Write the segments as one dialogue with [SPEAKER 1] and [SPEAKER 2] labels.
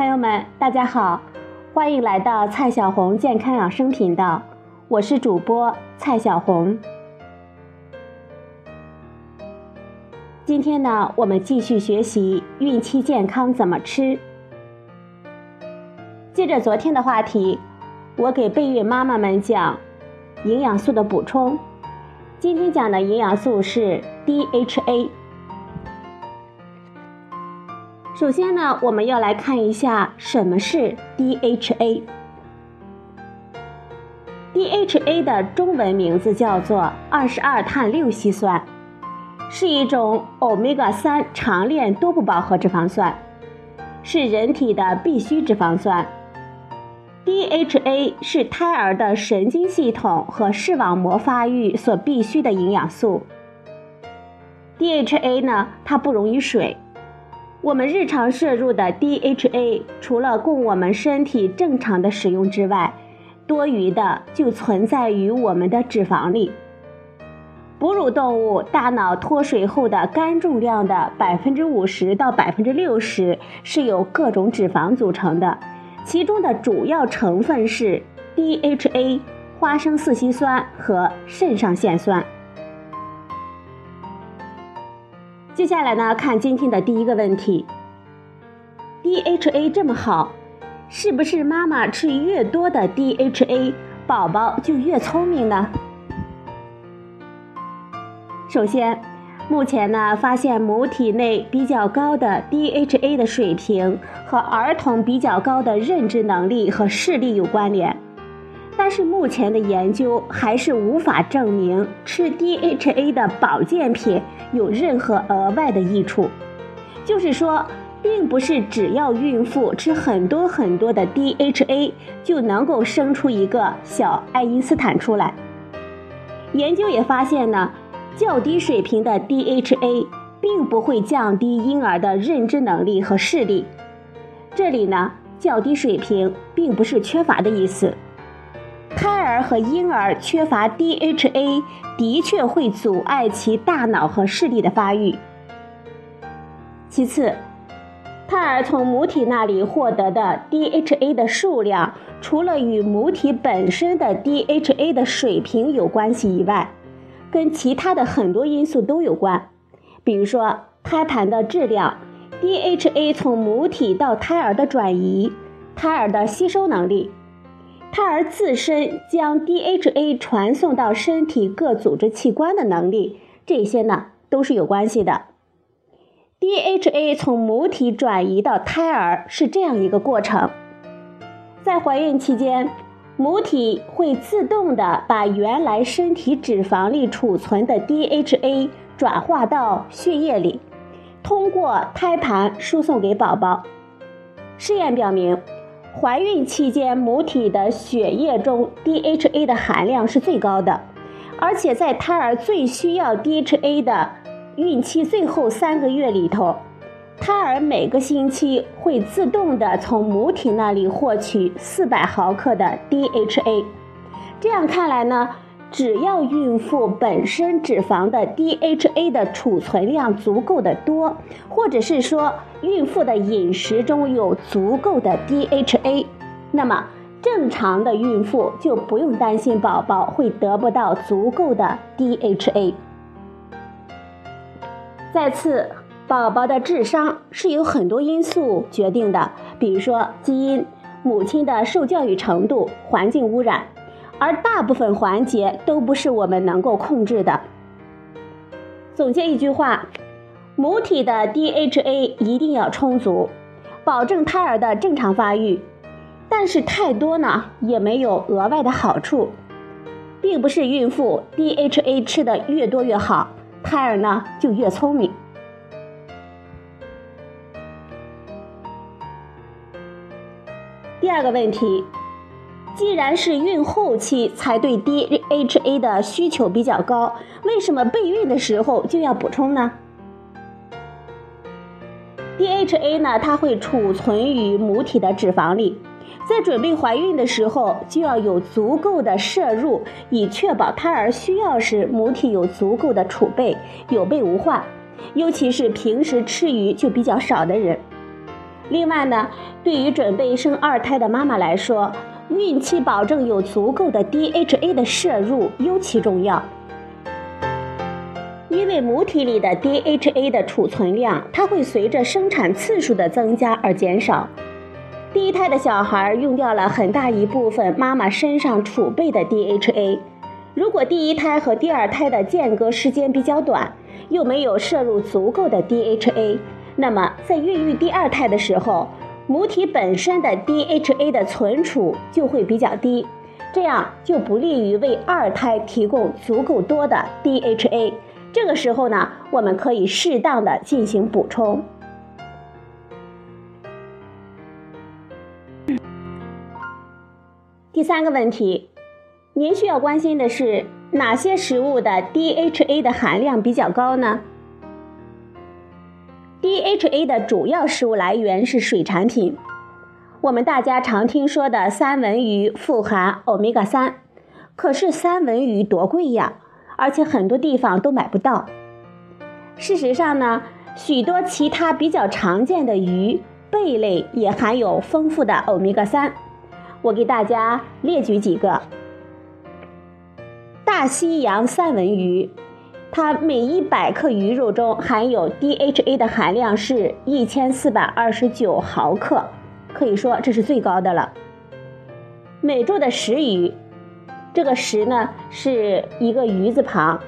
[SPEAKER 1] 朋友们，大家好，欢迎来到蔡小红健康养生频道，我是主播蔡小红。今天呢，我们继续学习孕期健康怎么吃。接着昨天的话题，我给备孕妈妈们讲营养素的补充。今天讲的营养素是 DHA。首先呢，我们要来看一下什么是 DHA。DHA 的中文名字叫做二十二碳六烯酸，是一种欧米伽三长链多不饱和脂肪酸，是人体的必需脂肪酸。DHA 是胎儿的神经系统和视网膜发育所必需的营养素。DHA 呢，它不溶于水。我们日常摄入的 DHA，除了供我们身体正常的使用之外，多余的就存在于我们的脂肪里。哺乳动物大脑脱水后的肝重量的百分之五十到百分之六十是由各种脂肪组成的，其中的主要成分是 DHA、花生四烯酸和肾上腺酸。接下来呢，看今天的第一个问题：DHA 这么好，是不是妈妈吃越多的 DHA，宝宝就越聪明呢？首先，目前呢发现母体内比较高的 DHA 的水平和儿童比较高的认知能力和视力有关联。但是目前的研究还是无法证明吃 DHA 的保健品有任何额外的益处。就是说，并不是只要孕妇吃很多很多的 DHA 就能够生出一个小爱因斯坦出来。研究也发现呢，较低水平的 DHA 并不会降低婴儿的认知能力和视力。这里呢，较低水平并不是缺乏的意思。和婴儿缺乏 DHA 的确会阻碍其大脑和视力的发育。其次，胎儿从母体那里获得的 DHA 的数量，除了与母体本身的 DHA 的水平有关系以外，跟其他的很多因素都有关。比如说，胎盘的质量、DHA 从母体到胎儿的转移、胎儿的吸收能力。胎儿自身将 DHA 传送到身体各组织器官的能力，这些呢都是有关系的。DHA 从母体转移到胎儿是这样一个过程：在怀孕期间，母体会自动的把原来身体脂肪里储存的 DHA 转化到血液里，通过胎盘输送给宝宝。试验表明。怀孕期间，母体的血液中 DHA 的含量是最高的，而且在胎儿最需要 DHA 的孕期最后三个月里头，胎儿每个星期会自动的从母体那里获取四百毫克的 DHA。这样看来呢？只要孕妇本身脂肪的 DHA 的储存量足够的多，或者是说孕妇的饮食中有足够的 DHA，那么正常的孕妇就不用担心宝宝会得不到足够的 DHA。再次，宝宝的智商是由很多因素决定的，比如说基因、母亲的受教育程度、环境污染。而大部分环节都不是我们能够控制的。总结一句话，母体的 DHA 一定要充足，保证胎儿的正常发育。但是太多呢，也没有额外的好处，并不是孕妇 DHA 吃的越多越好，胎儿呢就越聪明。第二个问题。既然是孕后期才对 DHA 的需求比较高，为什么备孕的时候就要补充呢？DHA 呢，它会储存于母体的脂肪里，在准备怀孕的时候就要有足够的摄入，以确保胎儿需要时母体有足够的储备，有备无患。尤其是平时吃鱼就比较少的人。另外呢，对于准备生二胎的妈妈来说，孕期保证有足够的 DHA 的摄入尤其重要。因为母体里的 DHA 的储存量，它会随着生产次数的增加而减少。第一胎的小孩用掉了很大一部分妈妈身上储备的 DHA。如果第一胎和第二胎的间隔时间比较短，又没有摄入足够的 DHA。那么，在孕育第二胎的时候，母体本身的 DHA 的存储就会比较低，这样就不利于为二胎提供足够多的 DHA。这个时候呢，我们可以适当的进行补充。第三个问题，您需要关心的是哪些食物的 DHA 的含量比较高呢？DHA 的主要食物来源是水产品。我们大家常听说的三文鱼富含欧米伽三，可是三文鱼多贵呀，而且很多地方都买不到。事实上呢，许多其他比较常见的鱼、贝类也含有丰富的欧米伽三。我给大家列举几个：大西洋三文鱼。它每一百克鱼肉中含有 DHA 的含量是一千四百二十九毫克，可以说这是最高的了。美洲的石鱼，这个石呢是一个鱼字旁，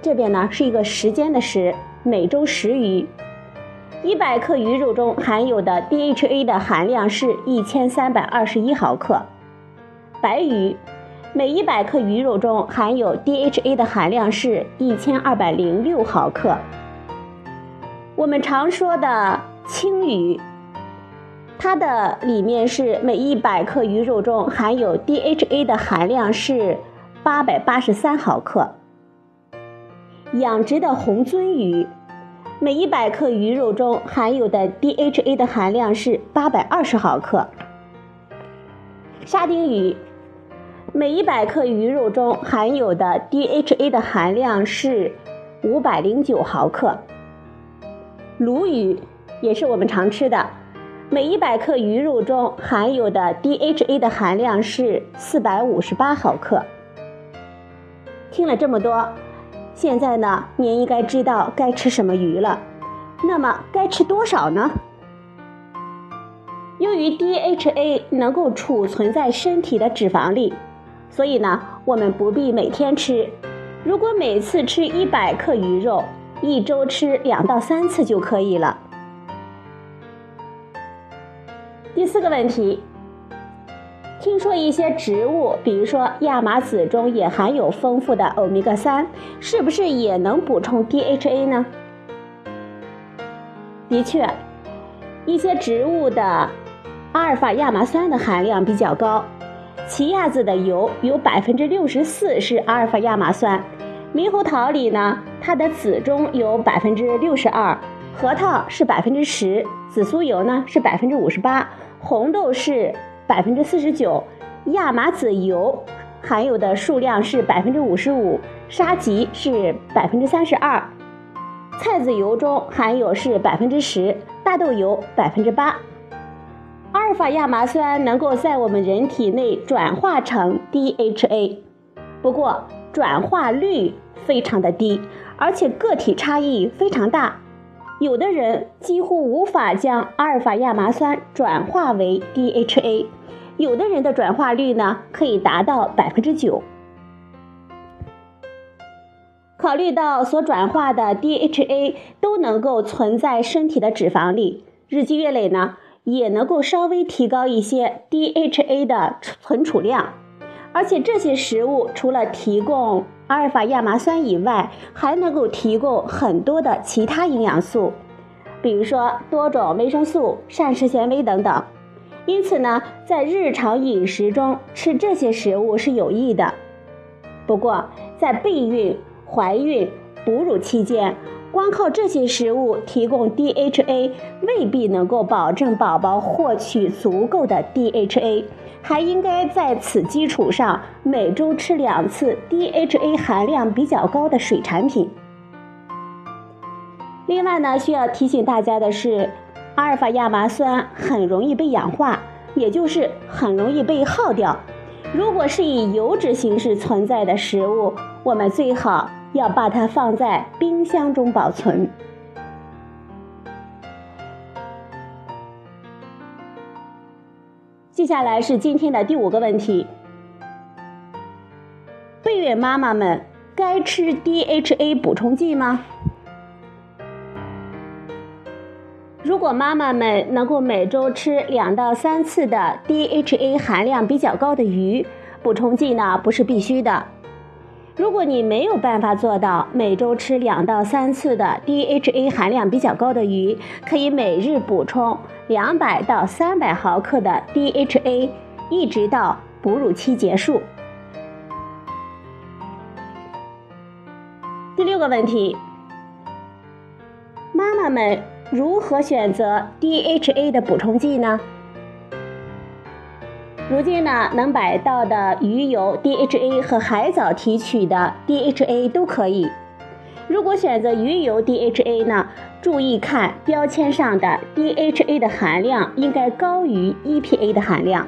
[SPEAKER 1] 这边呢是一个时间的时，美洲石鱼，一百克鱼肉中含有的 DHA 的含量是一千三百二十一毫克。白鱼。每一百克鱼肉中含有 DHA 的含量是一千二百零六毫克。我们常说的青鱼，它的里面是每一百克鱼肉中含有 DHA 的含量是八百八十三毫克。养殖的红鳟鱼，每一百克鱼肉中含有的 DHA 的含量是八百二十毫克。沙丁鱼。每一百克鱼肉中含有的 DHA 的含量是五百零九毫克。鲈鱼也是我们常吃的，每一百克鱼肉中含有的 DHA 的含量是四百五十八毫克。听了这么多，现在呢，您应该知道该吃什么鱼了。那么该吃多少呢？由于 DHA 能够储存在身体的脂肪里。所以呢，我们不必每天吃。如果每次吃一百克鱼肉，一周吃两到三次就可以了。第四个问题，听说一些植物，比如说亚麻籽中也含有丰富的欧米伽三，是不是也能补充 DHA 呢？的确，一些植物的阿尔法亚麻酸的含量比较高。奇亚籽的油有百分之六十四是阿尔法亚麻酸，猕猴桃里呢，它的籽中有百分之六十二，核桃是百分之十，紫苏油呢是百分之五十八，红豆是百分之四十九，亚麻籽油含有的数量是百分之五十五，沙棘是百分之三十二，菜籽油中含有是百分之十，大豆油百分之八。阿尔法亚麻酸能够在我们人体内转化成 DHA，不过转化率非常的低，而且个体差异非常大。有的人几乎无法将阿尔法亚麻酸转化为 DHA，有的人的转化率呢可以达到百分之九。考虑到所转化的 DHA 都能够存在身体的脂肪里，日积月累呢。也能够稍微提高一些 DHA 的存储量，而且这些食物除了提供阿尔法亚麻酸以外，还能够提供很多的其他营养素，比如说多种维生素、膳食纤维等等。因此呢，在日常饮食中吃这些食物是有益的。不过，在备孕、怀孕、哺乳期间，光靠这些食物提供 DHA 未必能够保证宝宝获取足够的 DHA，还应该在此基础上每周吃两次 DHA 含量比较高的水产品。另外呢，需要提醒大家的是，阿尔法亚麻酸很容易被氧化，也就是很容易被耗掉。如果是以油脂形式存在的食物，我们最好要把它放在冰箱中保存。接下来是今天的第五个问题：备孕妈妈们该吃 DHA 补充剂吗？如果妈妈们能够每周吃两到三次的 DHA 含量比较高的鱼，补充剂呢不是必须的。如果你没有办法做到每周吃两到三次的 DHA 含量比较高的鱼，可以每日补充两百到三百毫克的 DHA，一直到哺乳期结束。第六个问题，妈妈们。如何选择 DHA 的补充剂呢？如今呢，能买到的鱼油 DHA 和海藻提取的 DHA 都可以。如果选择鱼油 DHA 呢，注意看标签上的 DHA 的含量应该高于 EPA 的含量。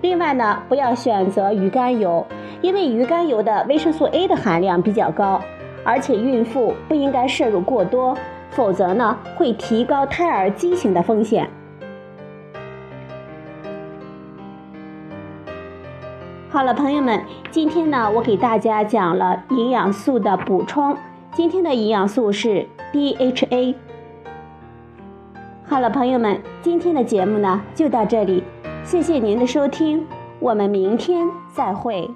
[SPEAKER 1] 另外呢，不要选择鱼肝油，因为鱼肝油的维生素 A 的含量比较高，而且孕妇不应该摄入过多。否则呢，会提高胎儿畸形的风险。好了，朋友们，今天呢，我给大家讲了营养素的补充。今天的营养素是 DHA。好了，朋友们，今天的节目呢就到这里，谢谢您的收听，我们明天再会。